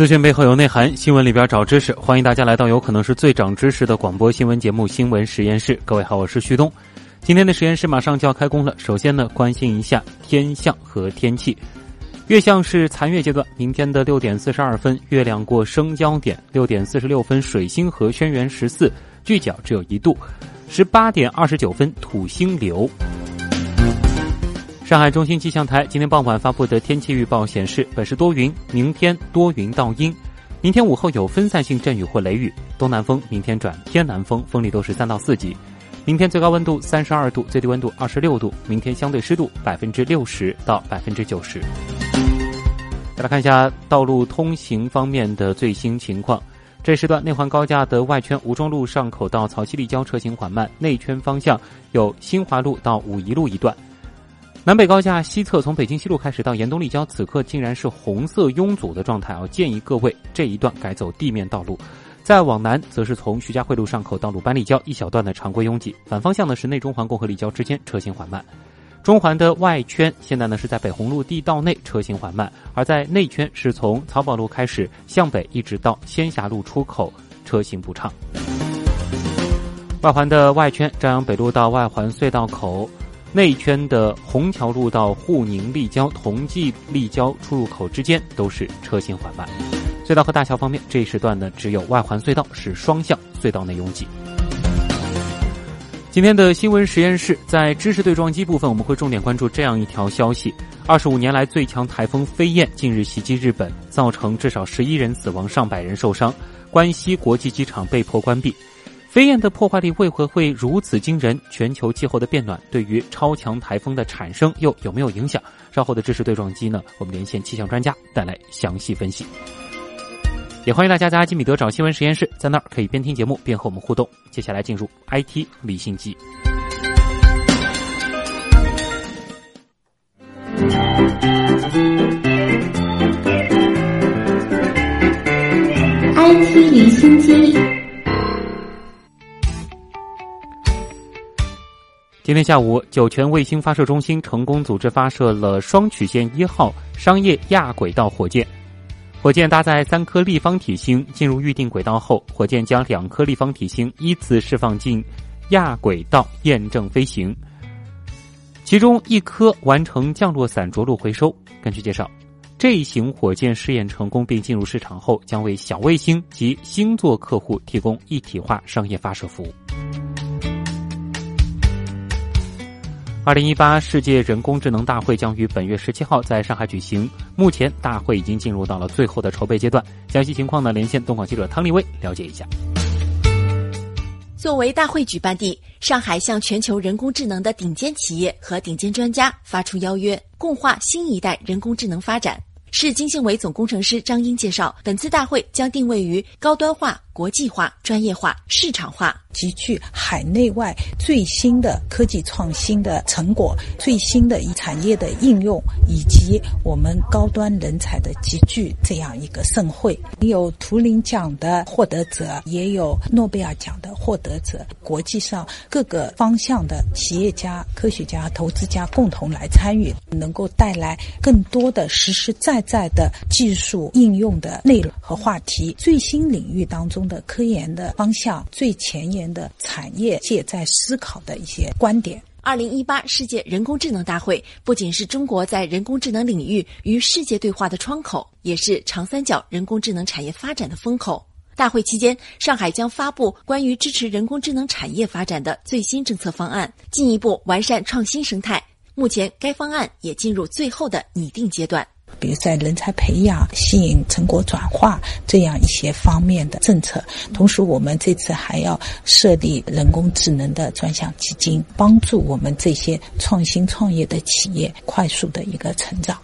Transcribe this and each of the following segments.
资讯背后有内涵，新闻里边找知识。欢迎大家来到有可能是最长知识的广播新闻节目《新闻实验室》。各位好，我是旭东。今天的实验室马上就要开工了。首先呢，关心一下天象和天气。月相是残月阶段，明天的六点四十二分，月亮过生交点；六点四十六分，水星和轩辕十四，距角只有一度；十八点二十九分，土星流。上海中心气象台今天傍晚发布的天气预报显示，本市多云，明天多云到阴，明天午后有分散性阵雨或雷雨，东南风明天转偏南风，风力都是三到四级。明天最高温度三十二度，最低温度二十六度，明天相对湿度百分之六十到百分之九十。再来看一下道路通行方面的最新情况，这时段内环高架的外圈吴中路上口到曹溪立交车行缓慢，内圈方向有新华路到武夷路一段。南北高架西侧从北京西路开始到延东立交，此刻竟然是红色拥堵的状态啊！建议各位这一段改走地面道路。再往南，则是从徐家汇路上口到鲁班立交一小段的常规拥挤。反方向呢是内中环共和立交之间车行缓慢。中环的外圈现在呢是在北红路地道内车行缓慢，而在内圈是从漕宝路开始向北一直到仙霞路出口车行不畅。外环的外圈，朝阳北路到外环隧道口。内圈的虹桥路到沪宁立交、同济立交出入口之间都是车行缓慢。隧道和大桥方面，这一时段呢只有外环隧道是双向隧道内拥挤。今天的新闻实验室在知识对撞机部分，我们会重点关注这样一条消息：二十五年来最强台风飞燕近日袭击日本，造成至少十一人死亡、上百人受伤，关西国际机场被迫关闭。飞燕的破坏力为何会如此惊人？全球气候的变暖对于超强台风的产生又有没有影响？稍后的知识对撞机呢？我们连线气象专家带来详细分析。也欢迎大家在阿基米德找新闻实验室，在那儿可以边听节目边和我们互动。接下来进入 IT 理性机，IT 离心机。今天下午，酒泉卫星发射中心成功组织发射了双曲线一号商业亚轨道火箭。火箭搭载三颗立方体星，进入预定轨道后，火箭将两颗立方体星依次释放进亚轨道验证飞行。其中一颗完成降落伞着陆回收。根据介绍，这一型火箭试验成功并进入市场后，将为小卫星及星座客户提供一体化商业发射服务。二零一八世界人工智能大会将于本月十七号在上海举行。目前，大会已经进入到了最后的筹备阶段。详细情况呢，连线东广记者汤立威了解一下。作为大会举办地，上海向全球人工智能的顶尖企业和顶尖专家发出邀约，共话新一代人工智能发展。市经信委总工程师张英介绍，本次大会将定位于高端化、国际化、专业化、市场化。集聚海内外最新的科技创新的成果、最新的产业的应用，以及我们高端人才的集聚，这样一个盛会。有图灵奖的获得者，也有诺贝尔奖的获得者，国际上各个方向的企业家、科学家、投资家共同来参与，能够带来更多的实实在在的技术应用的内容和话题，最新领域当中的科研的方向，最前沿。的产业界在思考的一些观点。二零一八世界人工智能大会不仅是中国在人工智能领域与世界对话的窗口，也是长三角人工智能产业发展的风口。大会期间，上海将发布关于支持人工智能产业发展的最新政策方案，进一步完善创新生态。目前，该方案也进入最后的拟定阶段。比如在人才培养、吸引成果转化这样一些方面的政策，同时我们这次还要设立人工智能的专项基金，帮助我们这些创新创业的企业快速的一个成长。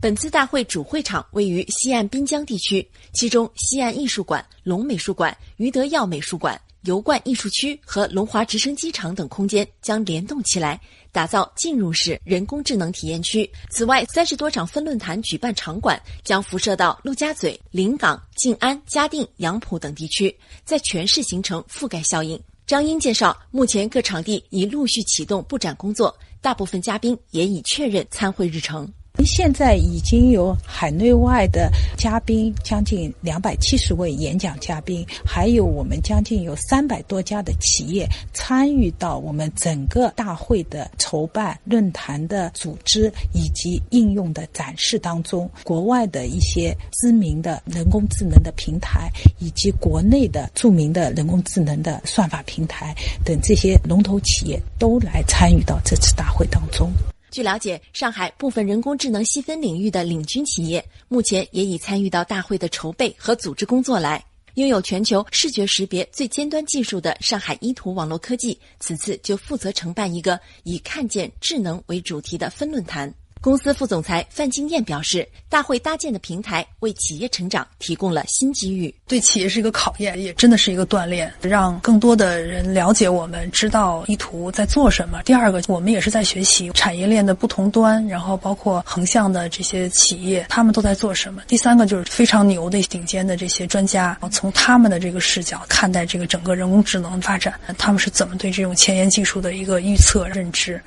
本次大会主会场位于西岸滨江地区，其中西岸艺术馆、龙美术馆、余德耀美术馆、油罐艺术区和龙华直升机场等空间将联动起来，打造进入式人工智能体验区。此外，三十多场分论坛举办场馆将辐射到陆家嘴、临港、静安、嘉定、杨浦等地区，在全市形成覆盖效应。张英介绍，目前各场地已陆续启动布展工作，大部分嘉宾也已确认参会日程。现在已经有海内外的嘉宾将近两百七十位演讲嘉宾，还有我们将近有三百多家的企业参与到我们整个大会的筹办、论坛的组织以及应用的展示当中。国外的一些知名的人工智能的平台，以及国内的著名的人工智能的算法平台等这些龙头企业都来参与到这次大会当中。据了解，上海部分人工智能细分领域的领军企业，目前也已参与到大会的筹备和组织工作来。拥有全球视觉识别最尖端技术的上海依图网络科技，此次就负责承办一个以“看见智能”为主题的分论坛。公司副总裁范金燕表示，大会搭建的平台为企业成长提供了新机遇，对企业是一个考验，也真的是一个锻炼，让更多的人了解我们，知道意图在做什么。第二个，我们也是在学习产业链的不同端，然后包括横向的这些企业，他们都在做什么。第三个就是非常牛的顶尖的这些专家，从他们的这个视角看待这个整个人工智能发展，他们是怎么对这种前沿技术的一个预测认知。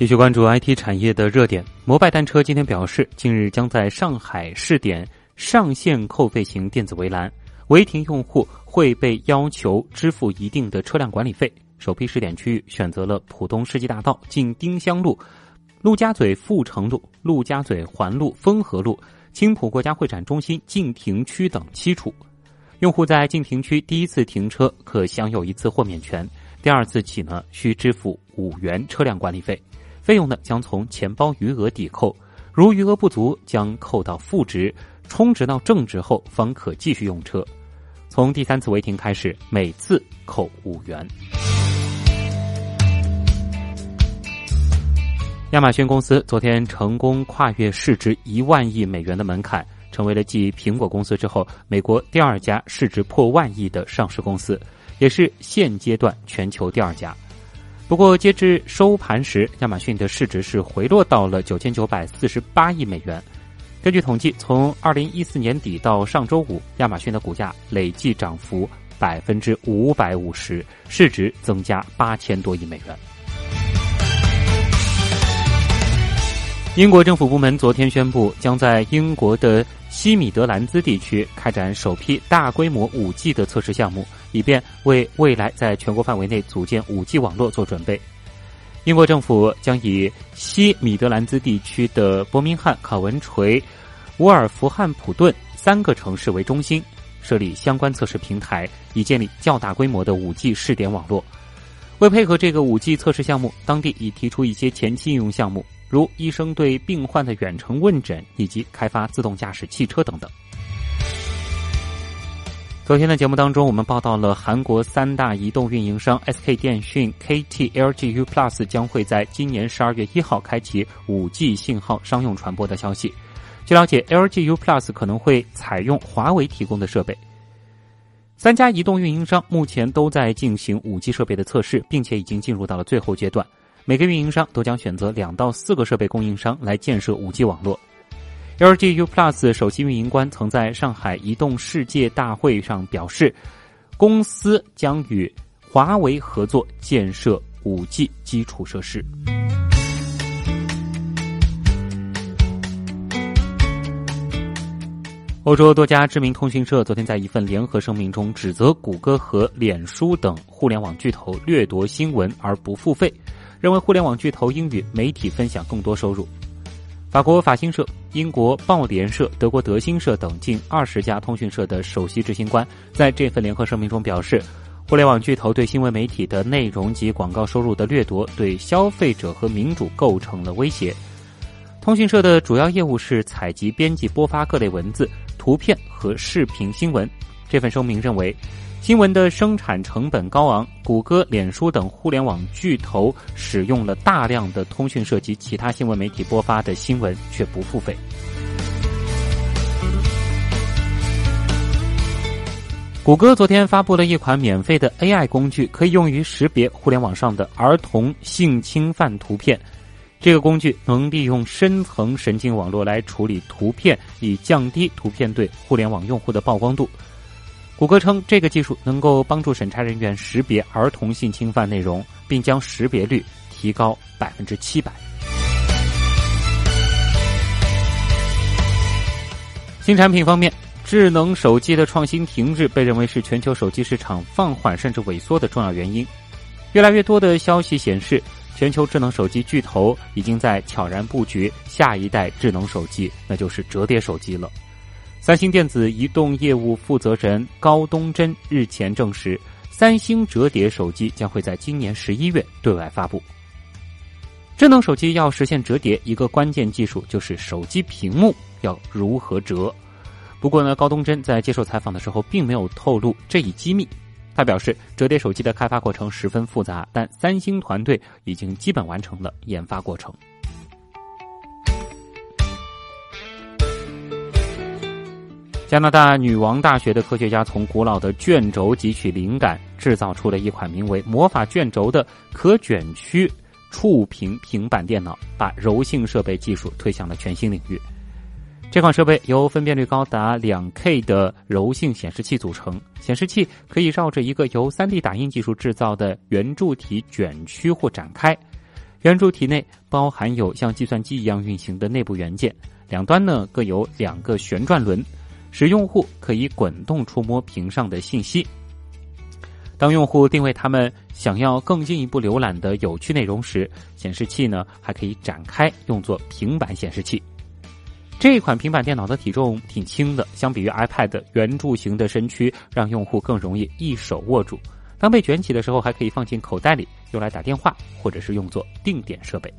继续关注 IT 产业的热点，摩拜单车今天表示，近日将在上海试点上线扣费型电子围栏，违停用户会被要求支付一定的车辆管理费。首批试点区域选择了浦东世纪大道进丁香路、陆家嘴阜成路、陆家嘴环路丰和路、青浦国家会展中心禁停区等七处。用户在禁停区第一次停车可享有一次豁免权，第二次起呢需支付五元车辆管理费。费用呢将从钱包余额抵扣，如余额不足将扣到负值，充值到正值后方可继续用车。从第三次违停开始，每次扣五元。亚马逊公司昨天成功跨越市值一万亿美元的门槛，成为了继苹果公司之后美国第二家市值破万亿的上市公司，也是现阶段全球第二家。不过，截至收盘时，亚马逊的市值是回落到了九千九百四十八亿美元。根据统计，从二零一四年底到上周五，亚马逊的股价累计涨幅百分之五百五十，市值增加八千多亿美元。英国政府部门昨天宣布，将在英国的西米德兰兹地区开展首批大规模五 G 的测试项目。以便为未来在全国范围内组建 5G 网络做准备，英国政府将以西米德兰兹地区的伯明翰、考文垂、沃尔夫汉普顿三个城市为中心，设立相关测试平台，以建立较大规模的 5G 试点网络。为配合这个 5G 测试项目，当地已提出一些前期应用项目，如医生对病患的远程问诊，以及开发自动驾驶汽车等等。昨天的节目当中，我们报道了韩国三大移动运营商 SK 电讯、KT、LG Uplus 将会在今年十二月一号开启 5G 信号商用传播的消息。据了解，LG Uplus 可能会采用华为提供的设备。三家移动运营商目前都在进行 5G 设备的测试，并且已经进入到了最后阶段。每个运营商都将选择两到四个设备供应商来建设 5G 网络。LG U Plus 首席运营官曾在上海移动世界大会上表示，公司将与华为合作建设 5G 基础设施。欧洲多家知名通讯社昨天在一份联合声明中指责谷歌和脸书等互联网巨头掠夺新闻而不付费，认为互联网巨头应与媒体分享更多收入。法国法新社、英国报联社、德国德新社等近二十家通讯社的首席执行官在这份联合声明中表示，互联网巨头对新闻媒体的内容及广告收入的掠夺，对消费者和民主构成了威胁。通讯社的主要业务是采集、编辑、播发各类文字、图片和视频新闻。这份声明认为，新闻的生产成本高昂，谷歌、脸书等互联网巨头使用了大量的通讯社及其他新闻媒体播发的新闻，却不付费。谷歌昨天发布了一款免费的 AI 工具，可以用于识别互联网上的儿童性侵犯图片。这个工具能利用深层神经网络来处理图片，以降低图片对互联网用户的曝光度。谷歌称，这个技术能够帮助审查人员识别儿童性侵犯内容，并将识别率提高百分之七百。新产品方面，智能手机的创新停滞被认为是全球手机市场放缓甚至萎缩的重要原因。越来越多的消息显示，全球智能手机巨头已经在悄然布局下一代智能手机，那就是折叠手机了。三星电子移动业务负责人高东真日前证实，三星折叠手机将会在今年十一月对外发布。智能手机要实现折叠，一个关键技术就是手机屏幕要如何折。不过呢，高东真在接受采访的时候并没有透露这一机密。他表示，折叠手机的开发过程十分复杂，但三星团队已经基本完成了研发过程。加拿大女王大学的科学家从古老的卷轴汲取灵感，制造出了一款名为“魔法卷轴”的可卷曲触屏平板电脑，把柔性设备技术推向了全新领域。这款设备由分辨率高达两 K 的柔性显示器组成，显示器可以绕着一个由 3D 打印技术制造的圆柱体卷曲或展开。圆柱体内包含有像计算机一样运行的内部元件，两端呢各有两个旋转轮。使用户可以滚动触摸屏上的信息。当用户定位他们想要更进一步浏览的有趣内容时，显示器呢还可以展开，用作平板显示器。这款平板电脑的体重挺轻的，相比于 iPad 圆柱形的身躯，让用户更容易一手握住。当被卷起的时候，还可以放进口袋里，用来打电话或者是用作定点设备。